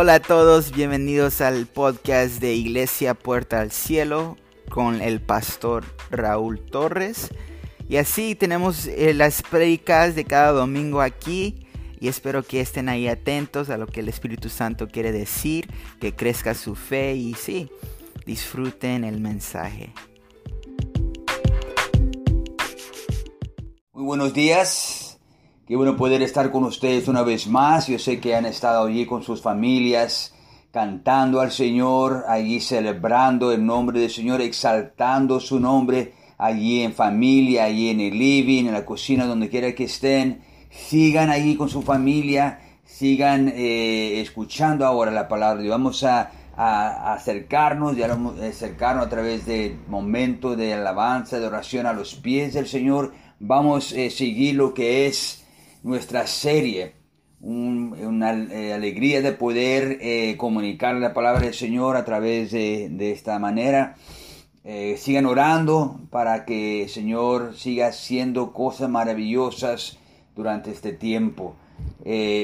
Hola a todos, bienvenidos al podcast de Iglesia Puerta al Cielo con el pastor Raúl Torres. Y así tenemos eh, las predicas de cada domingo aquí y espero que estén ahí atentos a lo que el Espíritu Santo quiere decir, que crezca su fe y sí, disfruten el mensaje. Muy buenos días. Qué bueno poder estar con ustedes una vez más. Yo sé que han estado allí con sus familias, cantando al Señor, allí celebrando el nombre del Señor, exaltando su nombre, allí en familia, allí en el living, en la cocina, donde quiera que estén. Sigan allí con su familia, sigan eh, escuchando ahora la palabra de Vamos a, acercarnos, ya acercarnos a través de momentos de alabanza, de oración a los pies del Señor. Vamos a eh, seguir lo que es nuestra serie. una eh, alegría de poder eh, comunicar la palabra del Señor a través de, esta manera. Eh, sigan orando para que el Señor siga haciendo cosas maravillosas durante este tiempo.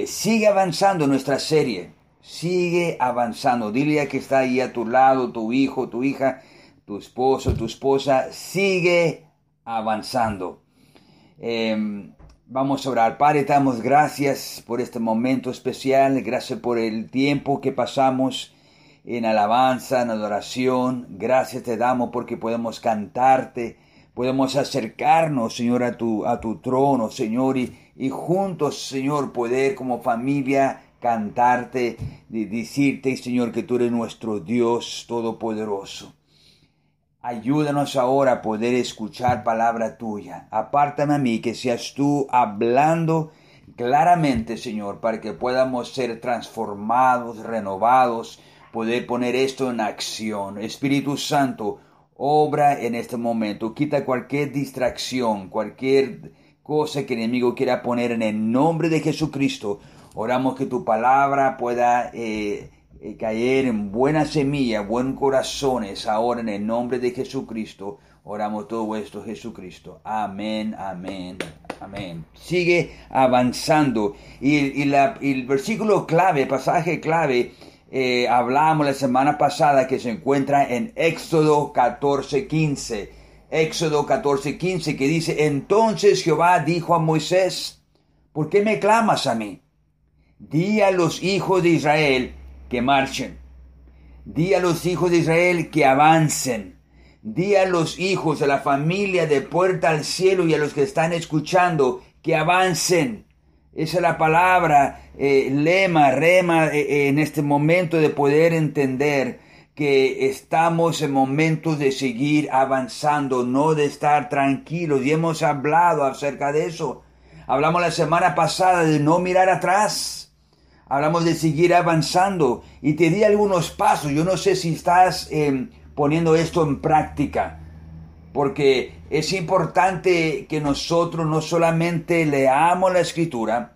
sigue avanzando nuestra serie. Sigue avanzando. Dile a que está ahí a tu lado, tu hijo, tu hija, tu esposo, tu esposa. Sigue avanzando. Vamos a orar. Padre, damos gracias por este momento especial. Gracias por el tiempo que pasamos en alabanza, en adoración. Gracias te damos porque podemos cantarte. Podemos acercarnos, Señor, a tu, a tu trono, Señor, y, y juntos, Señor, poder como familia cantarte, decirte, Señor, que tú eres nuestro Dios todopoderoso. Ayúdanos ahora a poder escuchar palabra tuya. Apártame a mí que seas tú hablando claramente, Señor, para que podamos ser transformados, renovados, poder poner esto en acción. Espíritu Santo, obra en este momento. Quita cualquier distracción, cualquier cosa que el enemigo quiera poner en el nombre de Jesucristo. Oramos que tu palabra pueda eh, eh, caer en buena semilla, buen corazones, ahora en el nombre de Jesucristo. Oramos todo esto, Jesucristo. Amén, amén, amén. Sigue avanzando. Y, el versículo clave, pasaje clave, eh, hablamos la semana pasada que se encuentra en Éxodo 14, 15. Éxodo 14, 15, que dice, entonces Jehová dijo a Moisés, ¿por qué me clamas a mí? Di a los hijos de Israel, que marchen. Di a los hijos de Israel que avancen. Di a los hijos de la familia de puerta al cielo y a los que están escuchando que avancen. Esa es la palabra, eh, lema, rema eh, eh, en este momento de poder entender que estamos en momentos de seguir avanzando, no de estar tranquilos. Y hemos hablado acerca de eso. Hablamos la semana pasada de no mirar atrás hablamos de seguir avanzando y te di algunos pasos. Yo no sé si estás em, poniendo esto en práctica, porque es importante que nosotros no solamente leamos la escritura,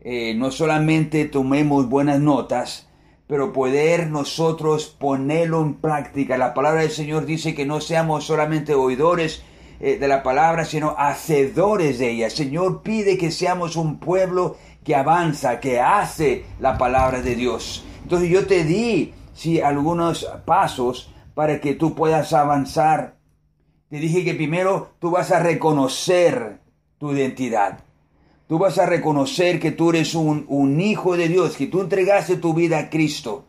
eh, no solamente tomemos buenas notas, pero poder nosotros ponerlo en práctica. La palabra del Señor dice que no seamos solamente oidores, eh, de la palabra, sino hacedores de ella. Señor pide que seamos un pueblo que avanza, que hace la palabra de Dios. Entonces yo te di, sí, algunos pasos para que tú puedas avanzar. Te dije que primero tú vas a reconocer tu identidad. Tú vas a reconocer que tú eres un, hijo de Dios, que tú entregaste tu vida a Cristo.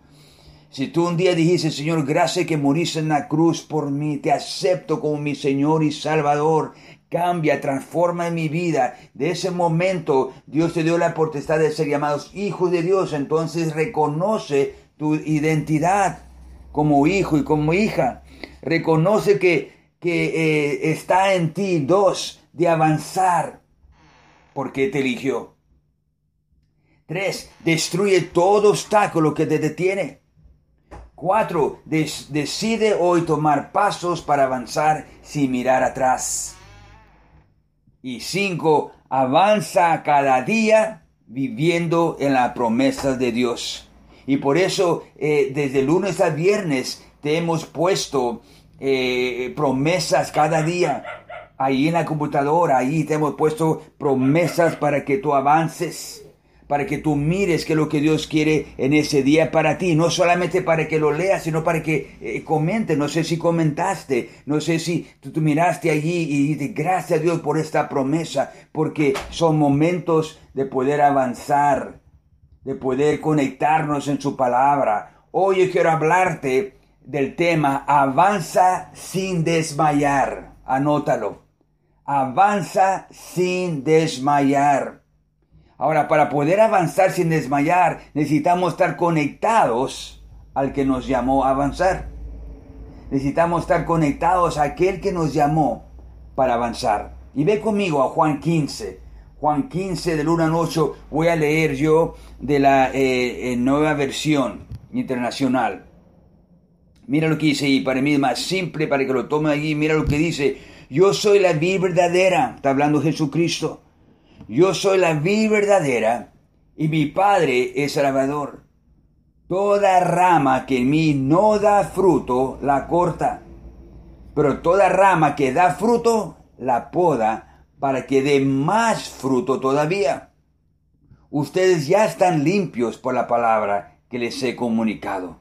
Si tú un día dijiste, Señor, gracias que moriste en la cruz por mí, te acepto como mi Señor y Salvador, cambia, transforma en mi vida. De ese momento Dios te dio la potestad de ser llamados hijos de Dios. Entonces reconoce tu identidad como hijo y como hija. Reconoce que, que eh, está en ti, dos, de avanzar porque te eligió. Tres, destruye todo obstáculo que te detiene. Cuatro, decide hoy tomar pasos para avanzar sin mirar atrás. Y cinco, avanza cada día viviendo en las promesas de Dios. Y por eso eh, desde lunes a viernes te hemos puesto eh, promesas cada día. Ahí en la computadora, ahí te hemos puesto promesas para que tú avances para que tú mires qué es lo que Dios quiere en ese día para ti, no solamente para que lo leas, sino para que eh, comentes, no sé si comentaste, no sé si tú, tú miraste allí y dices, gracias a Dios por esta promesa, porque son momentos de poder avanzar, de poder conectarnos en su palabra. Hoy yo quiero hablarte del tema avanza sin desmayar, anótalo, avanza sin desmayar. Ahora, para poder avanzar sin desmayar, necesitamos estar conectados al que nos llamó a avanzar. Necesitamos estar conectados a aquel que nos llamó para avanzar. Y ve conmigo a Juan 15. Juan 15 del 1 al 8 voy a leer yo de la eh, eh, nueva versión internacional. Mira lo que dice y para mí es más simple para que lo tome allí. Mira lo que dice. Yo soy la vida verdadera. Está hablando Jesucristo. Yo soy la vida verdadera y mi Padre es Salvador. Toda rama que en mí no da fruto, la corta. Pero toda rama que da fruto, la poda para que dé más fruto todavía. Ustedes ya están limpios por la palabra que les he comunicado.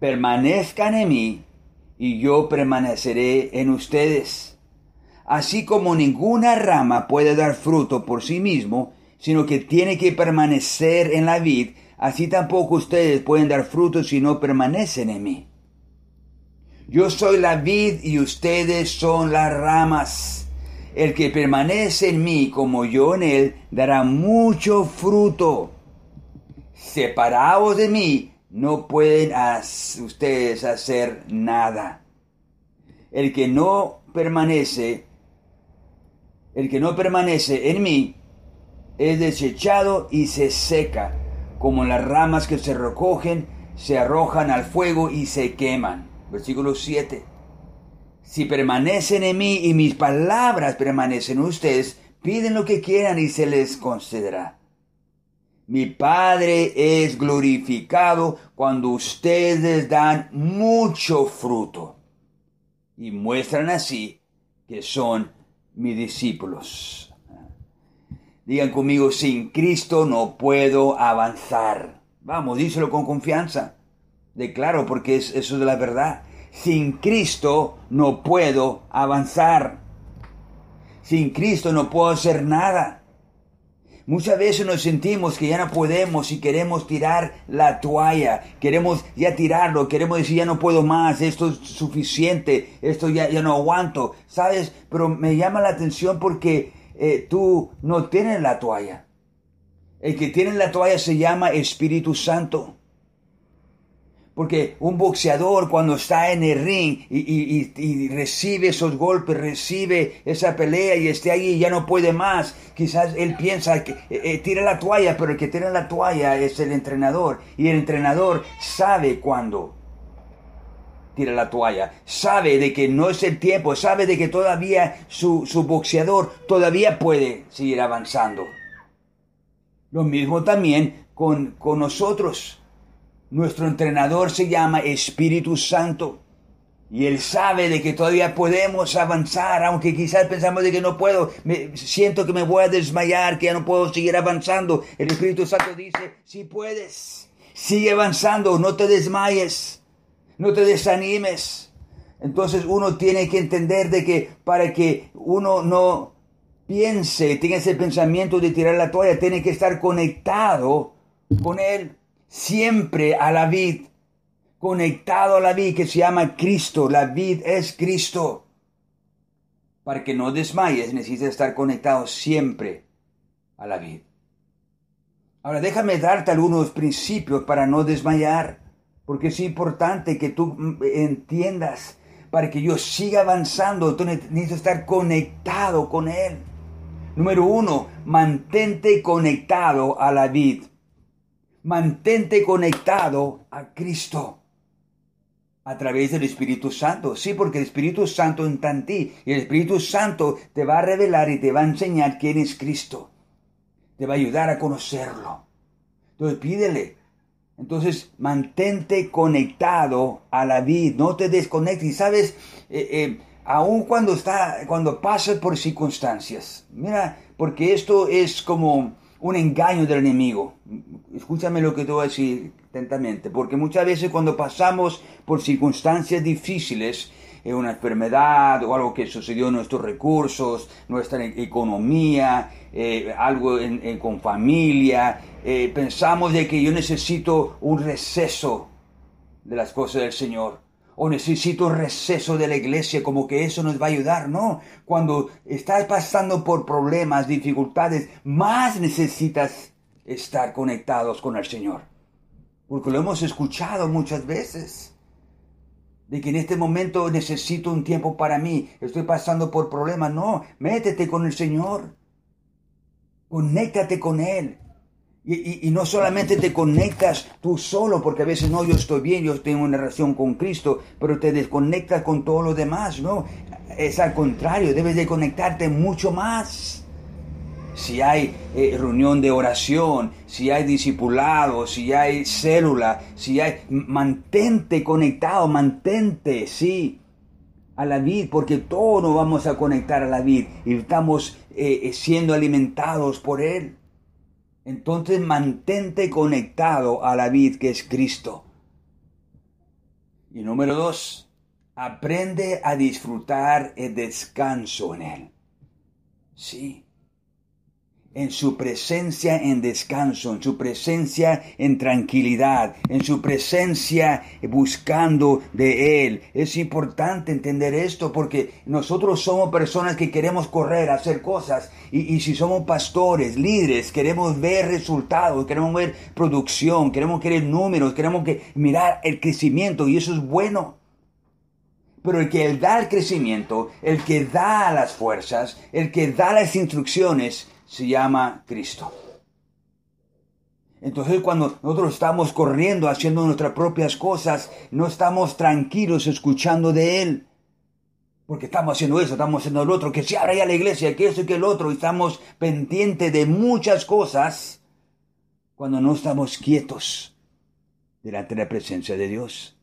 Permanezcan en mí y yo permaneceré en ustedes así como ninguna rama puede dar fruto por sí mismo, sino que tiene que permanecer en la vid, así tampoco ustedes pueden dar fruto si no permanecen en mí. Yo soy la vid y ustedes son las ramas. El que permanece en mí como yo en él dará mucho fruto. Separados de mí, no pueden ustedes hacer nada. El que no permanece el que no permanece en mí es desechado y se seca, como las ramas que se recogen, se arrojan al fuego y se queman. Versículo 7. Si permanecen en mí y mis palabras permanecen en ustedes, piden lo que quieran y se les concederá. Mi Padre es glorificado cuando ustedes dan mucho fruto y muestran así que son mis discípulos. Digan conmigo, sin Cristo no puedo avanzar. Vamos, díselo con confianza. Declaro porque es, eso es la verdad. Sin Cristo no puedo avanzar. Sin Cristo no puedo hacer nada. Muchas veces nos sentimos que ya no podemos y queremos tirar la toalla, queremos ya tirarlo, queremos decir ya no puedo más, esto es suficiente, esto ya, ya no aguanto, ¿sabes? Pero me llama la atención porque eh, tú no tienes la toalla. El que tiene la toalla se llama Espíritu Santo. Porque un boxeador cuando está en el ring y, recibe esos golpes, recibe esa pelea y esté ahí y ya no puede más, quizás él piensa que eh, eh, tira la toalla, pero el que tira la toalla es el entrenador. Y el entrenador sabe cuándo tira la toalla, sabe de que no es el tiempo, sabe de que todavía su, su boxeador todavía puede seguir avanzando. Lo mismo también con, con nosotros. Nuestro entrenador se llama Espíritu Santo. Y Él sabe de que todavía podemos avanzar, aunque quizás pensamos de que no puedo, me, siento que me voy a desmayar, que ya no puedo seguir avanzando. El Espíritu Santo dice, si puedes, sigue avanzando, no te desmayes, no te desanimes. Entonces uno tiene que entender de que para que uno no piense, tenga ese pensamiento de tirar la toalla, tiene que estar conectado con Él siempre a la vid, conectado a la vid que se llama Cristo. La vid es Cristo. Para que no desmayes, necesitas estar conectado siempre a la vid. Ahora déjame darte algunos principios para no desmayar, porque es importante que tú mm, entiendas, para que yo siga avanzando, tú necesitas estar conectado con Él. Número uno, mantente conectado a la vid mantente conectado a Cristo a través del Espíritu Santo. Sí, porque el Espíritu Santo entra en ti y el Espíritu Santo te va a revelar y te va a enseñar quién es Cristo. Te va a ayudar a conocerlo. Entonces pídele. Entonces mantente conectado a la vida, no te desconectes. Y sabes, eh, eh, aun cuando está, cuando pasas por circunstancias, mira, porque esto es como un engaño del enemigo. Escúchame lo que te voy a decir atentamente, porque muchas veces cuando pasamos por circunstancias difíciles, eh, una enfermedad o algo que sucedió en nuestros recursos, nuestra economía, eh, algo con familia, eh, pensamos de que yo necesito un receso de las cosas del Señor o necesito un receso de la iglesia, como que eso nos va a ayudar. No, cuando estás pasando por problemas, dificultades, más necesitas estar conectados con el Señor. Porque lo hemos escuchado muchas veces. De que en este momento necesito un tiempo para mí, estoy pasando por problemas. No, métete con el Señor. Conéctate con Él. Y, no solamente te conectas tú solo, porque a veces no, yo estoy bien, yo tengo una relación con Cristo, pero te desconectas con todo lo demás, ¿no? Es al contrario, debes de conectarte mucho más. Si hay eh, reunión de oración, si hay discipulado, si hay célula, si hay... Mantente conectado, mantente, sí, a la vid, porque todos nos vamos a conectar a la vid y estamos eh, siendo alimentados por Él. Entonces mantente conectado a la vid que es Cristo. Y número dos, aprende a disfrutar el descanso en Él. Sí, en su presencia en descanso, en su presencia en tranquilidad, en su presencia buscando de Él. Es importante entender esto porque nosotros somos personas que queremos correr, hacer cosas y, si somos pastores, líderes, queremos ver resultados, queremos ver producción, queremos ver números, queremos que, mirar el crecimiento y eso es bueno. Pero el que da el crecimiento, el que da las fuerzas, el que da las instrucciones, se llama Cristo. Entonces cuando nosotros estamos corriendo, haciendo nuestras propias cosas, no estamos tranquilos escuchando de Él. Porque estamos haciendo eso, estamos haciendo lo otro, que se abra ya la iglesia, que eso y que el otro, y estamos pendientes de muchas cosas cuando no estamos quietos delante de la presencia de Dios.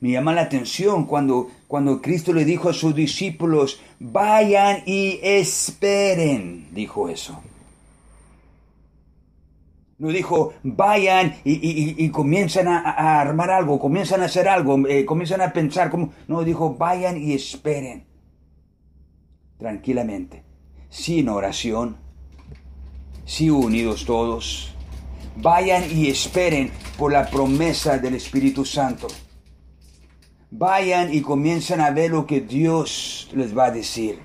Me llama la atención cuando, cuando Cristo le dijo a sus discípulos, vayan y esperen, dijo eso. No dijo, vayan y, comienzan a, armar algo, comienzan a hacer algo, eh, comienzan a pensar. Como... No, dijo, vayan y esperen. Tranquilamente, sin oración, sí unidos todos. Vayan y esperen por la promesa del Espíritu Santo vayan y comiencen a ver lo que Dios les va a decir.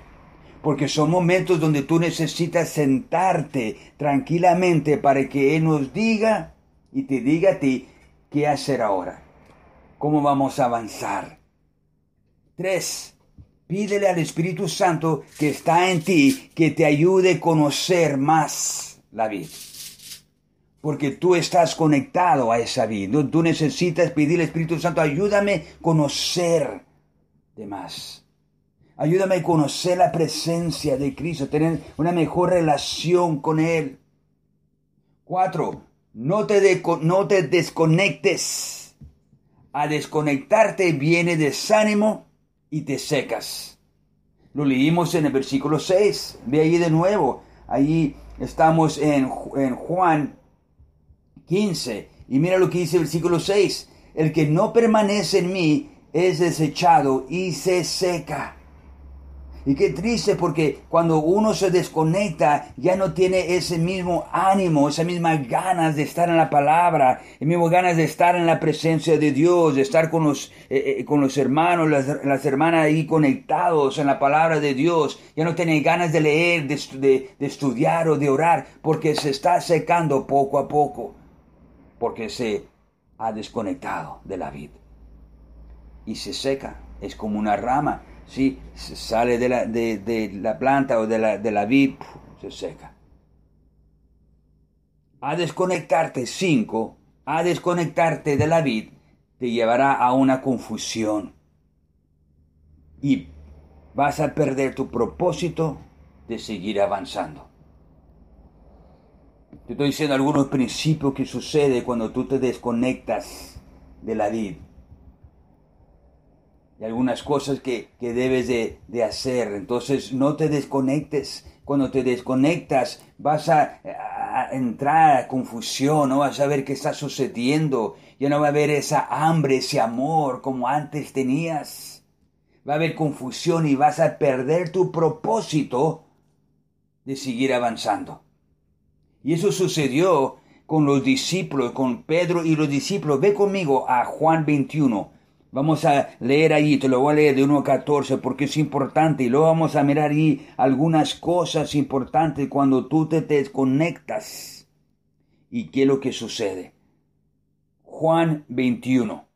Porque son momentos donde tú necesitas sentarte tranquilamente para que Él nos diga y te diga a ti qué hacer ahora. ¿Cómo vamos a avanzar? Tres, pídele al Espíritu Santo que está en ti que te ayude a conocer más la vida porque tú estás conectado a esa vida. Tú necesitas pedir al Espíritu Santo, ayúdame a conocer de más. Ayúdame a conocer la presencia de Cristo, tener una mejor relación con Él. Cuatro, no te, no te desconectes. A desconectarte viene desánimo y te secas. Lo leímos en el versículo 6. Ve ahí de nuevo. Ahí estamos en, en Juan 15. Y mira lo que dice el versículo 6. El que no permanece en mí es desechado y se seca. Y qué triste porque cuando uno se desconecta ya no tiene ese mismo ánimo, esas mismas ganas de estar en la palabra, el mismo ganas de estar en la presencia de Dios, de estar con los, eh, eh, con los hermanos, las, hermanas ahí conectados en la palabra de Dios. Ya no tiene ganas de leer, de estudiar o de orar porque se está secando poco a poco porque se ha desconectado de la vid. Y se seca, es como una rama, si sale de la, de, la, planta o de la, de la vid, se seca. A desconectarte, cinco, a desconectarte de la vid, te llevará a una confusión. Y vas a perder tu propósito de seguir avanzando. Te estoy diciendo algunos principios que sucede cuando tú te desconectas de la vid. Y algunas cosas que, debes de, hacer. Entonces no te desconectes. Cuando te desconectas vas a, a, entrar a confusión, no vas a ver qué está sucediendo, ya no va a haber esa hambre, ese amor como antes tenías. Va a haber confusión y vas a perder tu propósito de seguir avanzando. Y eso sucedió con los discípulos, con Pedro y los discípulos. Ve conmigo a Juan 21. Vamos a leer ahí, te lo voy a leer de 1 a 14 porque es importante y luego vamos a mirar ahí algunas cosas importantes cuando tú te desconectas. ¿Y qué es lo que sucede? Juan 21.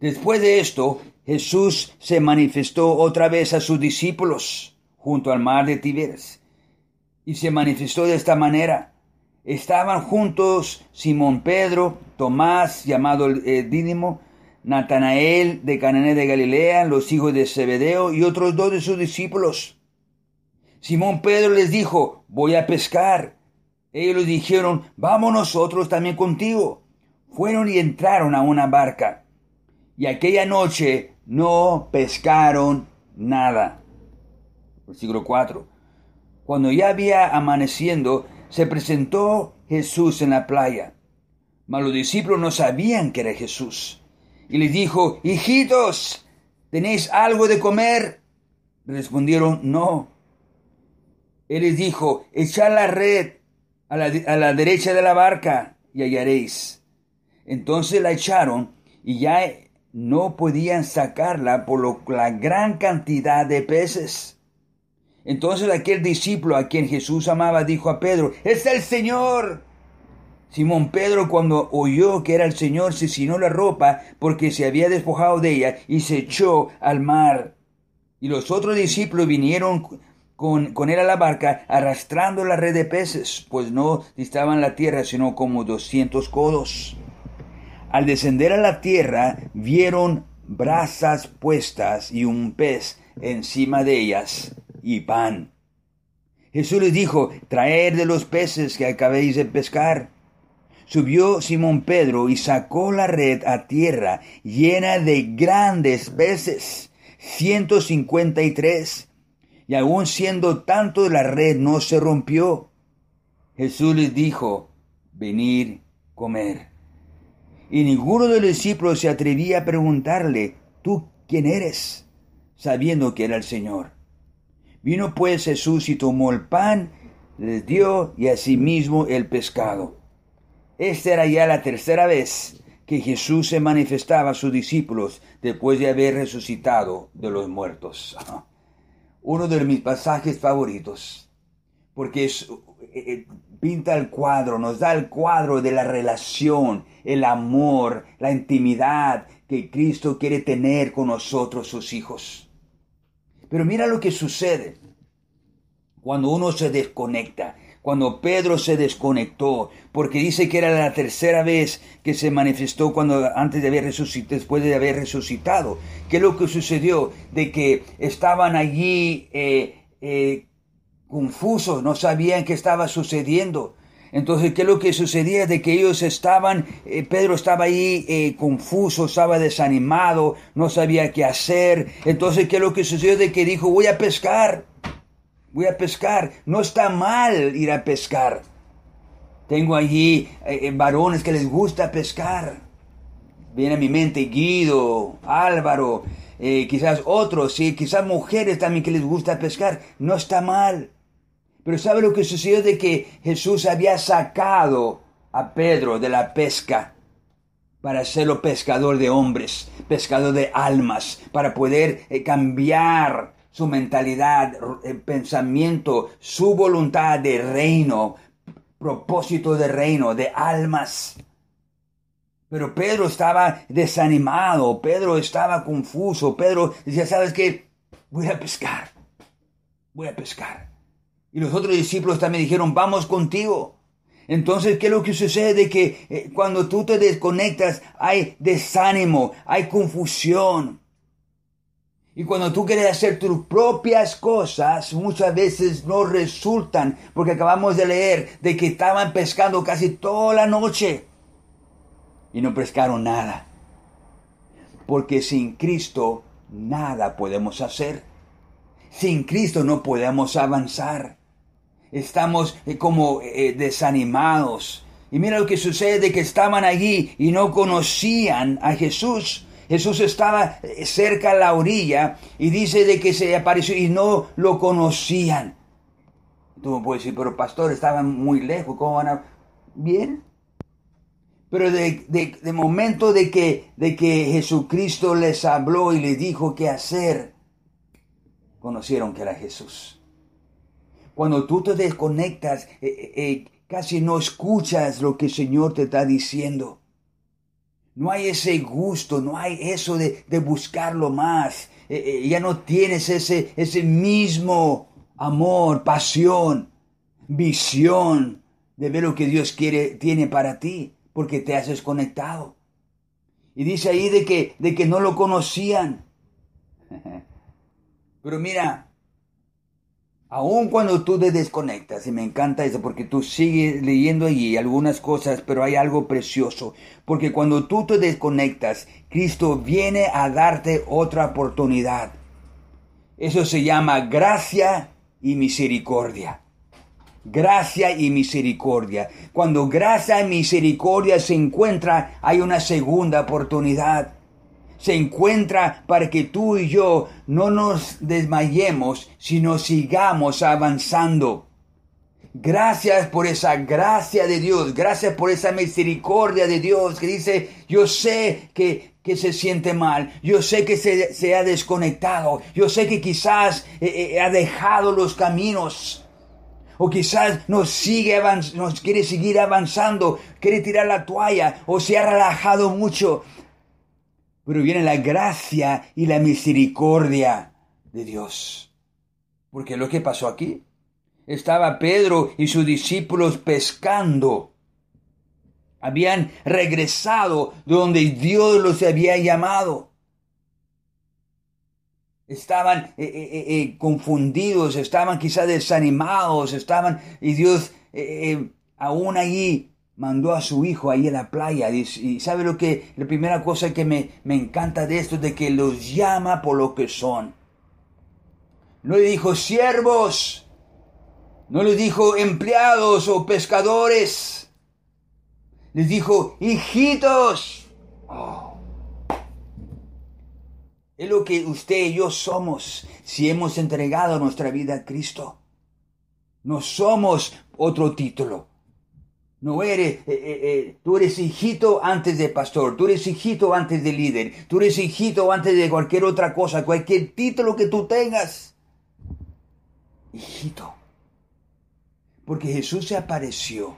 Después de esto, Jesús se manifestó otra vez a sus discípulos junto al mar de Tiberias y se manifestó de esta manera. Estaban juntos Simón Pedro, Tomás, llamado eh, Natanael de Canané de Galilea, los hijos de Zebedeo y otros dos de sus discípulos. Simón Pedro les dijo, voy a pescar. Ellos dijeron, vamos nosotros también contigo. Fueron y entraron a una barca. Y aquella noche no pescaron nada. Versículo 4. Cuando ya había amaneciendo, se presentó Jesús en la playa. Mas los discípulos no sabían que era Jesús. Y les dijo, hijitos, ¿tenéis algo de comer? Respondieron, no. Él les dijo, echad la red a la, a la derecha de la barca y hallaréis. Entonces la echaron y ya no podían sacarla por lo, la gran cantidad de peces. Entonces aquel discípulo a quien Jesús amaba dijo a Pedro, es el Señor. Simón Pedro cuando oyó que era el Señor se cinó la ropa porque se había despojado de ella y se echó al mar. Y los otros discípulos vinieron con, con, él a la barca arrastrando la red de peces, pues no distaban la tierra sino como doscientos codos. Al descender a la tierra vieron brasas puestas y un pez encima de ellas y pan. Jesús les dijo, traer de los peces que acabéis de pescar. Subió Simón Pedro y sacó la red a tierra llena de grandes peces, ciento cincuenta y tres, y aun siendo tanto la red no se rompió. Jesús les dijo, venir comer. Y ninguno de los discípulos se atrevía a preguntarle, ¿tú quién eres? sabiendo que era el Señor. Vino pues Jesús y tomó el pan, les dio y asimismo el pescado. Esta era ya la tercera vez que Jesús se manifestaba a sus discípulos después de haber resucitado de los muertos. Uno de mis pasajes favoritos, porque es, eh, eh, pinta el cuadro, nos da el cuadro de la relación, el amor, la intimidad que Cristo quiere tener con nosotros, sus hijos. Pero mira lo que sucede cuando uno se desconecta, cuando Pedro se desconectó, porque dice que era la tercera vez que se manifestó cuando antes de haber resucitado, después de haber resucitado. ¿Qué es lo que sucedió? De que estaban allí eh, eh, confusos, no sabían qué estaba sucediendo. Entonces, ¿qué es lo que sucedía? De que ellos estaban, eh, Pedro estaba ahí eh, confuso, estaba desanimado, no sabía qué hacer. Entonces, ¿qué es lo que sucedió? De que dijo, voy a pescar, voy a pescar. No está mal ir a pescar. Tengo allí eh, varones que les gusta pescar. Viene a mi mente Guido, Álvaro, quizás otros, sí, quizás mujeres también que les gusta pescar. No está mal. Pero ¿sabe lo que sucedió? De que Jesús había sacado a Pedro de la pesca para hacerlo pescador de hombres, pescador de almas, para poder eh, cambiar su mentalidad, el pensamiento, su voluntad de reino, propósito de reino, de almas. Pero Pedro estaba desanimado, Pedro estaba confuso, Pedro decía, ¿sabes qué? Voy a pescar, voy a pescar. Y los otros discípulos también dijeron, vamos contigo. Entonces, ¿qué es lo que sucede? De que eh, cuando tú te desconectas hay desánimo, hay confusión. Y cuando tú quieres hacer tus propias cosas, muchas veces no resultan, porque acabamos de leer de que estaban pescando casi toda la noche y no pescaron nada. Porque sin Cristo nada podemos hacer. Sin Cristo no podemos avanzar. Estamos eh, como eh, desanimados. Y mira lo que sucede, que estaban allí y no conocían a Jesús. Jesús estaba eh, cerca a la orilla y dice de que se apareció y no lo conocían. Tú me puedes decir, pero pastor, estaban muy lejos, ¿cómo van a...? Bien. Pero de, de, momento de que, de que Jesucristo les habló y les dijo qué hacer, conocieron que era Jesús. Cuando tú te desconectas, eh, eh, eh, casi no escuchas lo que el Señor te está diciendo. No hay ese gusto, no hay eso de, de buscarlo más. ya no tienes ese, ese mismo amor, pasión, visión de ver lo que Dios quiere, tiene para ti, porque te has desconectado. Y dice ahí de que, de que no lo conocían. Pero mira, Aun cuando tú te desconectas, y me encanta eso, porque tú sigues leyendo allí algunas cosas, pero hay algo precioso, porque cuando tú te desconectas, Cristo viene a darte otra oportunidad. Eso se llama gracia y misericordia. Gracia y misericordia. Cuando gracia y misericordia se encuentra, hay una segunda oportunidad se encuentra para que tú y yo no nos desmayemos, sino sigamos avanzando. Gracias por esa gracia de Dios, gracias por esa misericordia de Dios que dice, yo sé que, que se siente mal, yo sé que se, se ha desconectado, yo sé que quizás eh, eh, ha dejado los caminos, o quizás nos sigue nos quiere seguir avanzando, quiere tirar la toalla, o se ha relajado mucho, pero viene la gracia y la misericordia de Dios. Porque lo que pasó aquí, estaba Pedro y sus discípulos pescando. Habían regresado de donde Dios los había llamado. Estaban eh, eh, eh, confundidos, estaban quizás desanimados, estaban, y Dios aún allí mandó a su hijo ahí en la playa. Y, sabe lo que, la primera cosa que me, me encanta de esto, de que los llama por lo que son. No le dijo siervos, no le dijo empleados o pescadores. Les dijo hijitos. Oh. Es lo que usted y yo somos si hemos entregado nuestra vida a Cristo. No somos otro título. No eres, eh, eh, eh, tú eres hijito antes de pastor, tú eres hijito antes de líder, tú eres hijito antes de cualquier otra cosa, cualquier título que tú tengas. Hijito. Porque Jesús se apareció.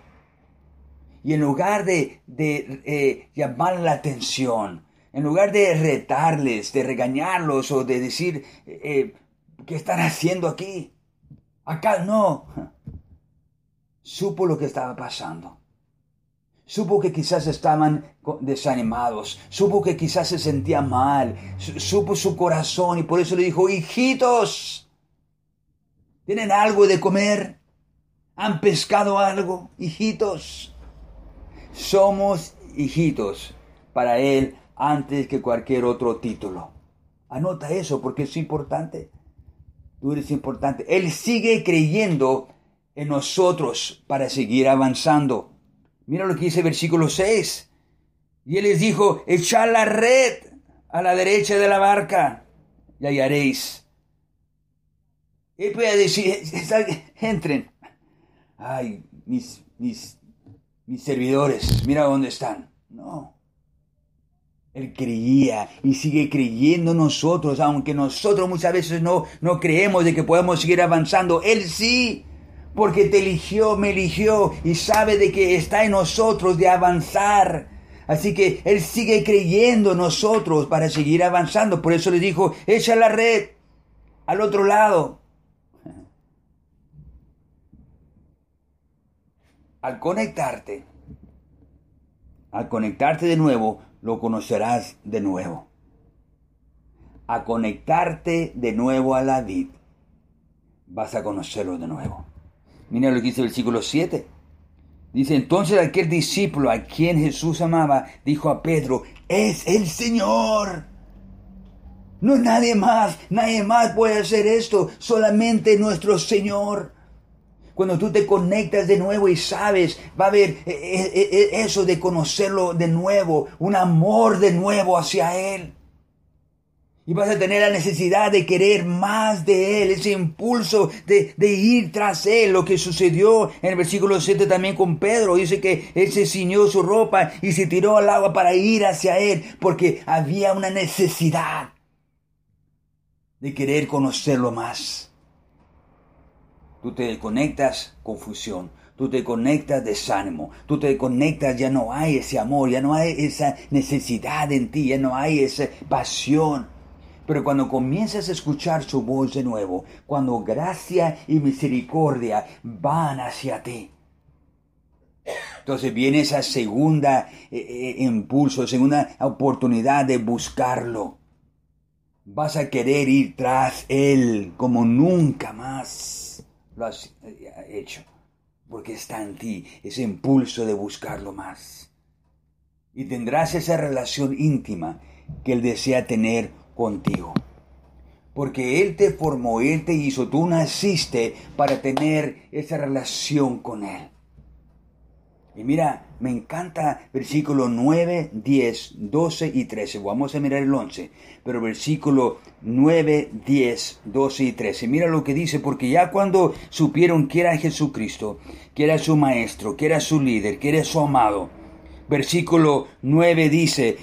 Y en lugar de, de llamar la atención, en lugar de retarles, de regañarlos o de decir, ¿qué están haciendo aquí? Acá no supo lo que estaba pasando. Supo que quizás estaban desanimados, supo que quizás se sentía mal, supo su corazón y por eso le dijo, hijitos, ¿tienen algo de comer? ¿Han pescado algo? Hijitos, somos hijitos para Él antes que cualquier otro título. Anota eso porque es importante. Tú eres importante. Él sigue creyendo en nosotros para seguir avanzando. Mira lo que dice el versículo 6. Y él les dijo, echad la red a la derecha de la barca y hallaréis. Él puede decir, entren. Ay, mis, mis, mis servidores, mira dónde están. No. Él creía y sigue creyendo nosotros, aunque nosotros muchas veces no, no creemos de que podemos seguir avanzando. Él sí porque te eligió, me eligió y sabe de que está en nosotros de avanzar. Así que Él sigue creyendo en nosotros para seguir avanzando. Por eso le dijo, echa la red al otro lado. Al conectarte, al conectarte de nuevo, lo conocerás de nuevo. A conectarte de nuevo a la vid, vas a conocerlo de nuevo. Mira lo que dice el versículo 7. Dice, entonces aquel discípulo a quien Jesús amaba dijo a Pedro, es el Señor. No nadie más, nadie más puede hacer esto, solamente nuestro Señor. Cuando tú te conectas de nuevo y sabes, va a haber eh, eh, eh, eso de conocerlo de nuevo, un amor de nuevo hacia Él. Y vas a tener la necesidad de querer más de Él, ese impulso de, ir tras Él. Lo que sucedió en el versículo 7 también con Pedro. Dice que Él se ciñó su ropa y se tiró al agua para ir hacia Él, porque había una necesidad de querer conocerlo más. Tú te conectas confusión, tú te conectas desánimo, tú te conectas, ya no hay ese amor, ya no hay esa necesidad en ti, ya no hay esa pasión. Pero cuando comienzas a escuchar su voz de nuevo, cuando gracia y misericordia van hacia ti, entonces viene esa segunda eh, eh, impulso, segunda oportunidad de buscarlo. Vas a querer ir tras Él como nunca más lo has eh, hecho. Porque está en ti ese impulso de buscarlo más. Y tendrás esa relación íntima que Él desea tener contigo. Porque Él te formó, Él te hizo, tú naciste para tener esa relación con Él. Y mira, me encanta versículo 9, 10, 12 y 13. Vamos a mirar el 11. Pero versículo 9, 10, 12 y 13. Mira lo que dice, porque ya cuando supieron que era Jesucristo, que era su maestro, que era su líder, que era su amado. Versículo 9 dice,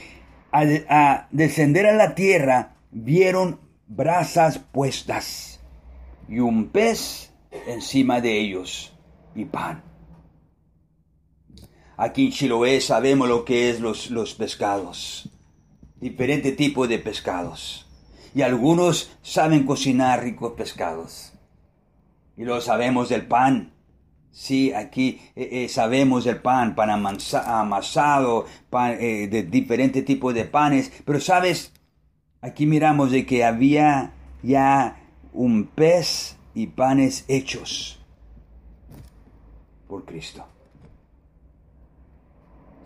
a, descender a la tierra, vieron brasas puestas y un pez encima de ellos y pan. Aquí en Chiloé sabemos lo que es los, los pescados, diferente tipo de pescados. Y algunos saben cocinar ricos pescados. Y lo sabemos del pan, Sí, aquí eh, eh, sabemos el pan, pan amasado, pan eh, de diferentes tipos de panes, pero sabes, aquí miramos de que había ya un pez y panes hechos por Cristo.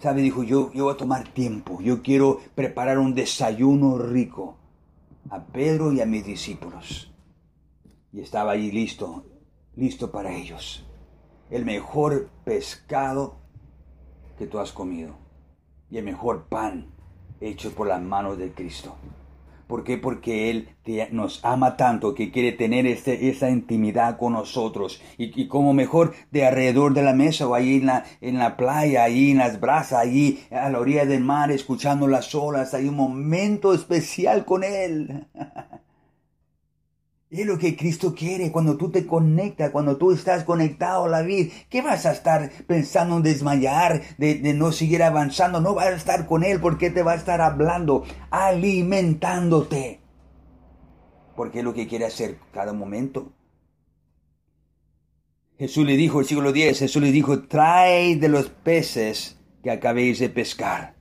¿Sabe? Dijo, yo, yo voy a tomar tiempo, yo quiero preparar un desayuno rico a Pedro y a mis discípulos. Y estaba allí listo, listo para ellos el mejor pescado que tú has comido y el mejor pan hecho por las manos de Cristo. ¿Por qué? Porque Él nos ama tanto que quiere tener este, esa intimidad con nosotros. Y, como mejor de alrededor de la mesa o ahí en la, en la playa, ahí en las brasas, ahí a la orilla del mar, escuchando las olas. Hay un momento especial con Él. Es lo que Cristo quiere cuando tú te conectas, cuando tú estás conectado a la vida. ¿Qué vas a estar pensando en desmayar, de, no seguir avanzando? No vas a estar con Él porque te va a estar hablando, alimentándote. Porque es lo que quiere hacer cada momento. Jesús le dijo, el siglo X, Jesús le dijo, trae de los peces que acabéis de pescar.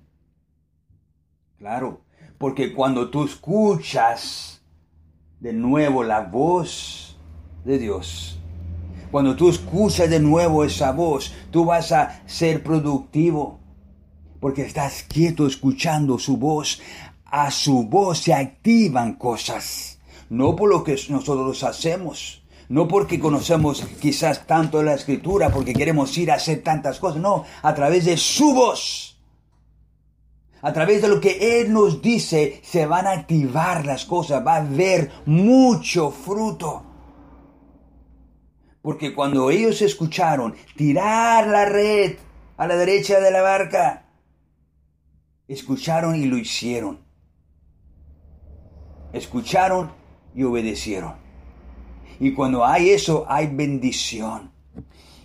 Claro, porque cuando tú escuchas de nuevo la voz de Dios. Cuando tú escuchas de nuevo esa voz, tú vas a ser productivo. Porque estás quieto escuchando su voz. A su voz se activan cosas. No por lo que nosotros hacemos. No porque conocemos quizás tanto la escritura, porque queremos ir a hacer tantas cosas. No, a través de su voz a través de lo que Él nos dice, se van a activar las cosas, va a haber mucho fruto. Porque cuando ellos escucharon tirar la red a la derecha de la barca, escucharon y lo hicieron. Escucharon y obedecieron. Y cuando hay eso, hay bendición.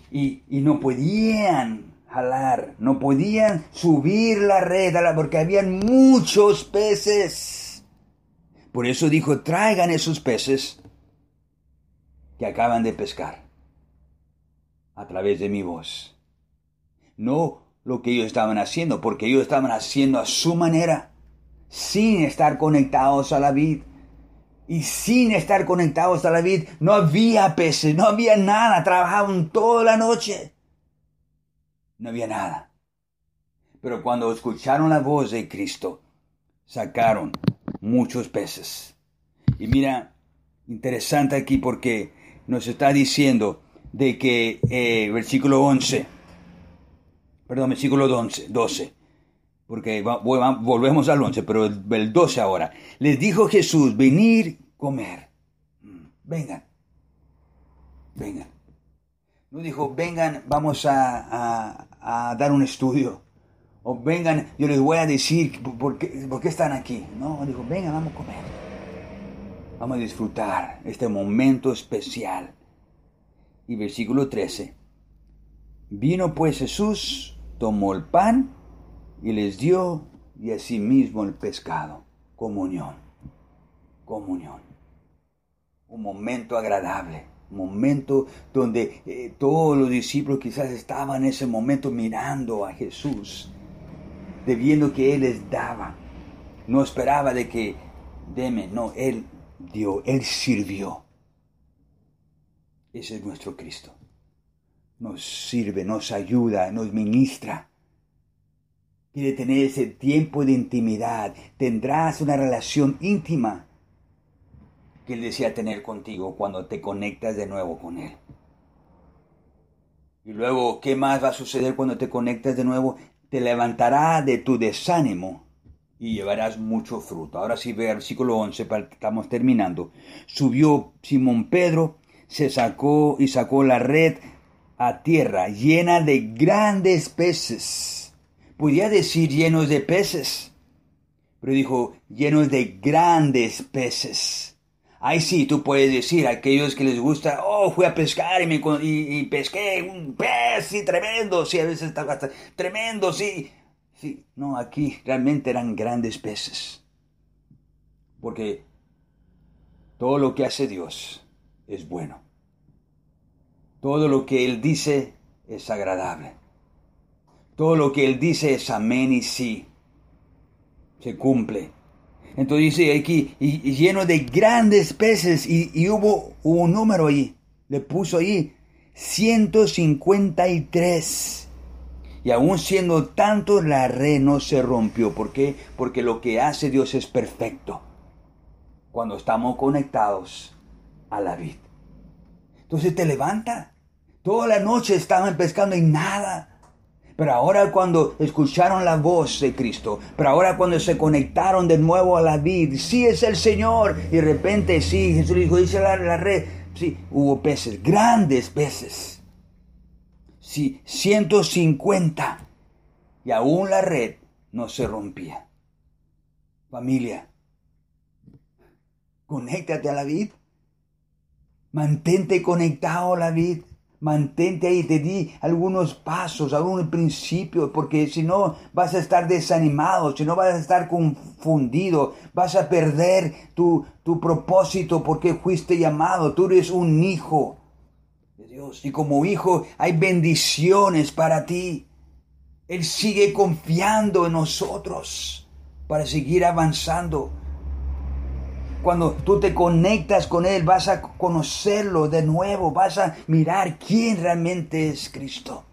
Y, y no podían jalar, no podían subir la red porque habían muchos peces. Por eso dijo, traigan esos peces que acaban de pescar a través de mi voz. No lo que ellos estaban haciendo, porque ellos estaban haciendo a su manera, sin estar conectados a la vid. Y sin estar conectados a la vid, no había peces, no había nada, trabajaban toda la noche no había nada. Pero cuando escucharon la voz de Cristo, sacaron muchos peces. Y mira, interesante aquí porque nos está diciendo, de que, eh, versículo 11, perdón, versículo 12, 12 porque volvemos al 11, pero el, 12 ahora. Les dijo Jesús, venir, comer. Mm, vengan, vengan. No dijo, vengan, vamos a, dar un estudio. O vengan, yo les voy a decir por qué, por qué están aquí. No, dijo, vengan, vamos a comer. Vamos a disfrutar este momento especial. Y versículo 13. Vino pues Jesús, tomó el pan y les dio y asimismo el pescado. Comunión, comunión. Un momento agradable, momento donde eh, todos los discípulos quizás estaban en ese momento mirando a Jesús, de viendo que Él les daba. No esperaba de que, deme, no, Él dio, Él sirvió. Ese es nuestro Cristo. Nos sirve, nos ayuda, nos ministra quiere tener ese tiempo de intimidad. Tendrás una relación íntima que Él desea tener contigo cuando te conectas de nuevo con Él. Y luego, ¿qué más va a suceder cuando te conectas de nuevo? Te levantará de tu desánimo y llevarás mucho fruto. Ahora sí, ve versículo 11, estamos terminando. Subió Simón Pedro, se sacó y sacó la red a tierra llena de grandes peces Podía decir llenos de peces, pero dijo llenos de grandes peces. Ahí sí, tú puedes decir a aquellos que les gusta, oh, fui a pescar y, me, y, pesqué un pez, sí, tremendo, sí, a veces está hasta tremendo, sí. Sí, no, aquí realmente eran grandes peces. Porque todo lo que hace Dios es bueno. Todo lo que Él dice es agradable. Todo lo que Él dice es amén y sí. Se cumple. Entonces dice aquí, y, lleno de grandes peces, y, hubo, un número ahí, le puso ahí, 153. Y aún siendo tanto, la red no se rompió. ¿Por qué? Porque lo que hace Dios es perfecto. Cuando estamos conectados a la vid. Entonces te levanta. Toda la noche estaban pescando y nada. Pero ahora cuando escucharon la voz de Cristo, pero ahora cuando se conectaron de nuevo a la vid, sí es el Señor. Y de repente, sí, Jesús dijo, dice la, la red, sí, hubo peces, grandes peces. Sí, 150. Y aún la red no se rompía. Familia, conéctate a la vid. Mantente conectado a la vid. Mantente ahí, te di algunos pasos, algunos principios, porque si no vas a estar desanimado, si no vas a estar confundido, vas a perder tu, tu propósito porque fuiste llamado, tú eres un hijo de Dios y como hijo hay bendiciones para ti. Él sigue confiando en nosotros para seguir avanzando. Cuando tú te conectas con Él, vas a conocerlo de nuevo, vas a mirar quién realmente es Cristo.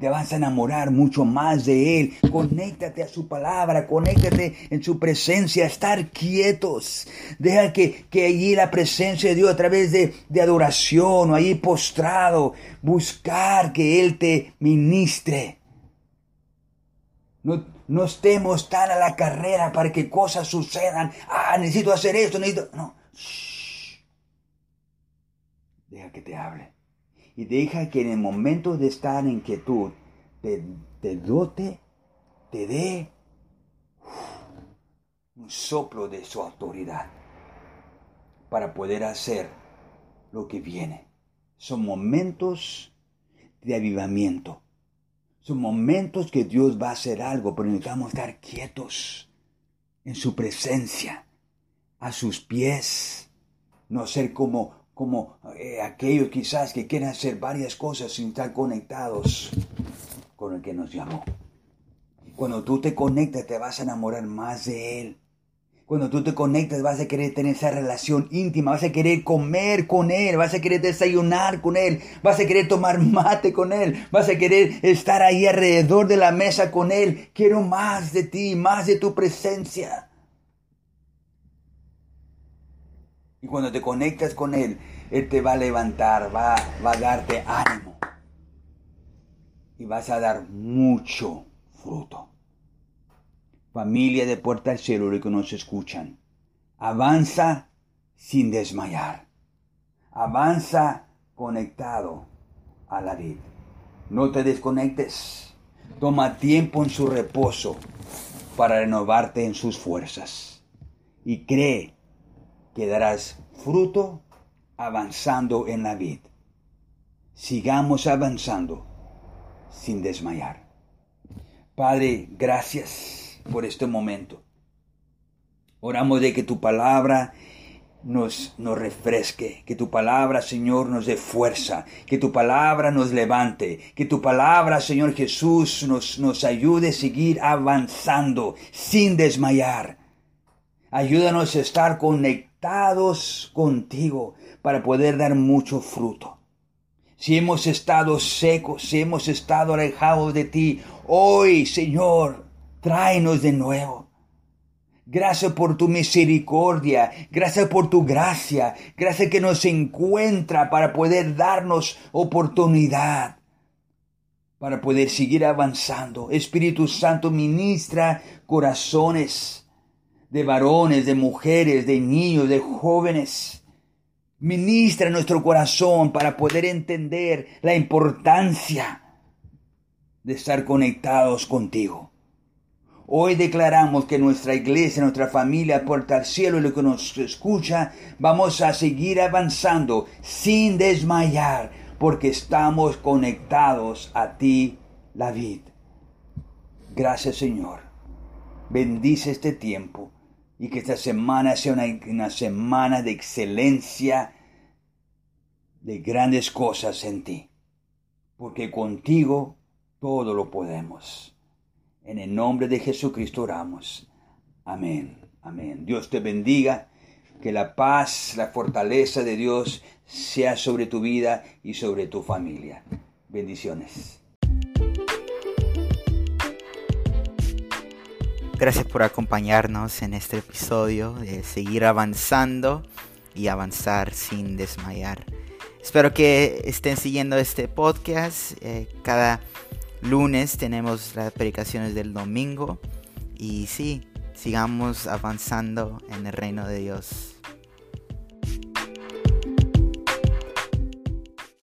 Te vas a enamorar mucho más de Él. Conéctate a su palabra, conéctate en su presencia, estar quietos. Deja que, que allí la presencia de Dios a través de, de adoración o ahí postrado, buscar que Él te ministre. No, no estemos tan a la carrera para que cosas sucedan. Ah, necesito hacer esto, necesito... No. Deja que te hable. Y deja que en el momento de estar en quietud te, te dote, te dé un soplo de su autoridad para poder hacer lo que viene. Son momentos de avivamiento. Son momentos que Dios va a hacer algo, pero necesitamos estar quietos en su presencia, a sus pies, no ser como, como eh, aquellos quizás que quieren hacer varias cosas sin estar conectados con el que nos llamó. Cuando tú te conectas te vas a enamorar más de Él. Cuando tú te conectas vas a querer tener esa relación íntima, vas a querer comer con Él, vas a querer desayunar con Él, vas a querer tomar mate con Él, vas a querer estar ahí alrededor de la mesa con Él. Quiero más de ti, más de tu presencia. Y cuando te conectas con Él, Él te va a levantar, va, a darte ánimo. Y vas a dar mucho fruto. Familia de Puerta al Cielo, que nos escuchan, avanza sin desmayar. Avanza conectado a la vida. No te desconectes. Toma tiempo en su reposo para renovarte en sus fuerzas. Y cree que darás fruto avanzando en la vida. Sigamos avanzando sin desmayar. Padre, gracias por este momento. Oramos de que tu palabra nos, nos refresque, que tu palabra, Señor, nos dé fuerza, que tu palabra nos levante, que tu palabra, Señor Jesús, nos, nos ayude a seguir avanzando sin desmayar. Ayúdanos a estar conectados contigo para poder dar mucho fruto. Si hemos estado secos, si hemos estado alejados de ti, hoy, Señor, tráenos de nuevo. Gracias por tu misericordia, gracias por tu gracia, gracias que nos encuentra para poder darnos oportunidad, para poder seguir avanzando. Espíritu Santo ministra corazones de varones, de mujeres, de niños, de jóvenes. Ministra nuestro corazón para poder entender la importancia de estar conectados contigo. Hoy declaramos que nuestra iglesia, nuestra familia, Puerta al Cielo y lo que nos escucha, vamos a seguir avanzando sin desmayar, porque estamos conectados a ti, David. Gracias Señor. Bendice este tiempo y que esta semana sea una semana de excelencia, de grandes cosas en ti, porque contigo todo lo podemos. En el nombre de Jesucristo oramos. Amén. Amén. Dios te bendiga. Que la paz, la fortaleza de Dios sea sobre tu vida y sobre tu familia. Bendiciones. Gracias por acompañarnos en este episodio de seguir avanzando y avanzar sin desmayar. Espero que estén siguiendo este podcast eh, cada lunes tenemos las predicaciones del domingo y sí, sigamos avanzando en el reino de Dios.